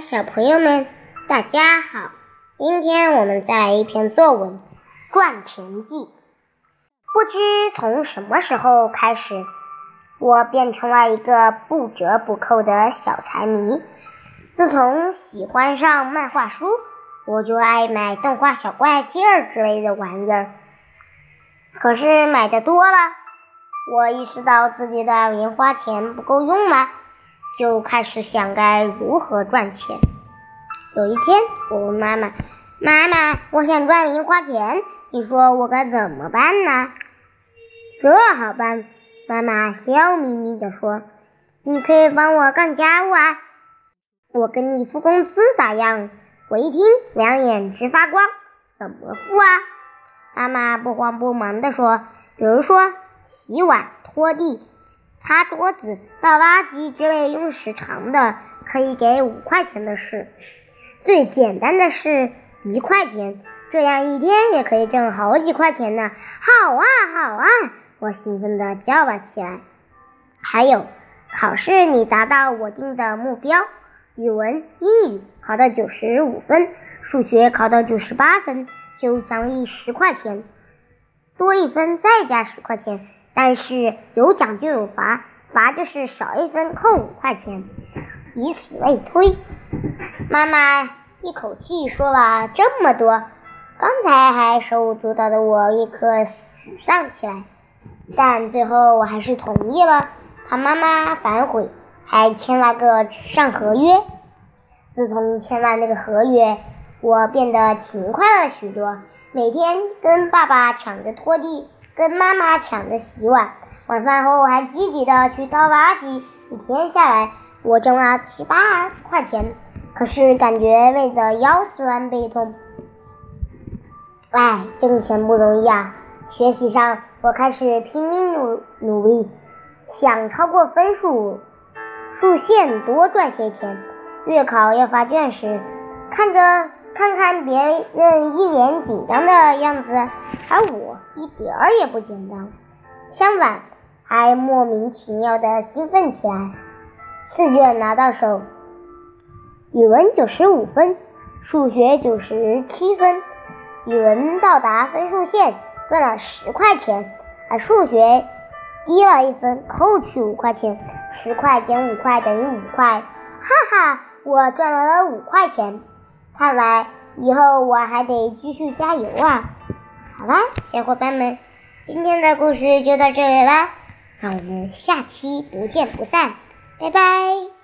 小朋友们，大家好！今天我们再来一篇作文《赚钱记》。不知从什么时候开始，我变成了一个不折不扣的小财迷。自从喜欢上漫画书，我就爱买动画小怪件儿之类的玩意儿。可是买的多了，我意识到自己的零花钱不够用了。就开始想该如何赚钱。有一天，我问妈妈：“妈妈，我想赚零花钱，你说我该怎么办呢？”这好办，妈妈笑眯眯地说：“你可以帮我干家务啊，我给你付工资咋样？”我一听，两眼直发光：“怎么付啊？”妈妈不慌不忙地说：“比如说，洗碗、拖地。”擦桌子、倒垃圾之类用时长的，可以给五块钱的事；最简单的事一块钱，这样一天也可以挣好几块钱呢！好啊，好啊！我兴奋地叫了起来。还有，考试你达到我定的目标，语文、英语考到九十五分，数学考到九十八分，就奖励十块钱，多一分再加十块钱。但是有奖就有罚，罚就是少一分扣五块钱，以此类推。妈妈一口气说了这么多，刚才还手舞足蹈的我立刻沮丧起来。但最后我还是同意了，怕妈妈反悔，还签了个纸上合约。自从签了那个合约，我变得勤快了许多，每天跟爸爸抢着拖地。跟妈妈抢着洗碗，晚饭后还积极的去倒垃圾。一天下来，我挣了七八块钱，可是感觉累得腰酸背痛。哎，挣钱不容易啊！学习上，我开始拼命努努力，想超过分数数线，多赚些钱。月考要发卷时，看着。看看别人一脸紧张的样子，而我一点儿也不紧张，相反，还莫名其妙的兴奋起来。试卷拿到手，语文九十五分，数学九十七分，语文到达分数线，赚了十块钱，而数学低了一分，扣去五块钱，十块减五块等于五块，哈哈，我赚了五块钱。看来以后我还得继续加油啊！好啦，小伙伴们，今天的故事就到这里啦，让我们下期不见不散，拜拜。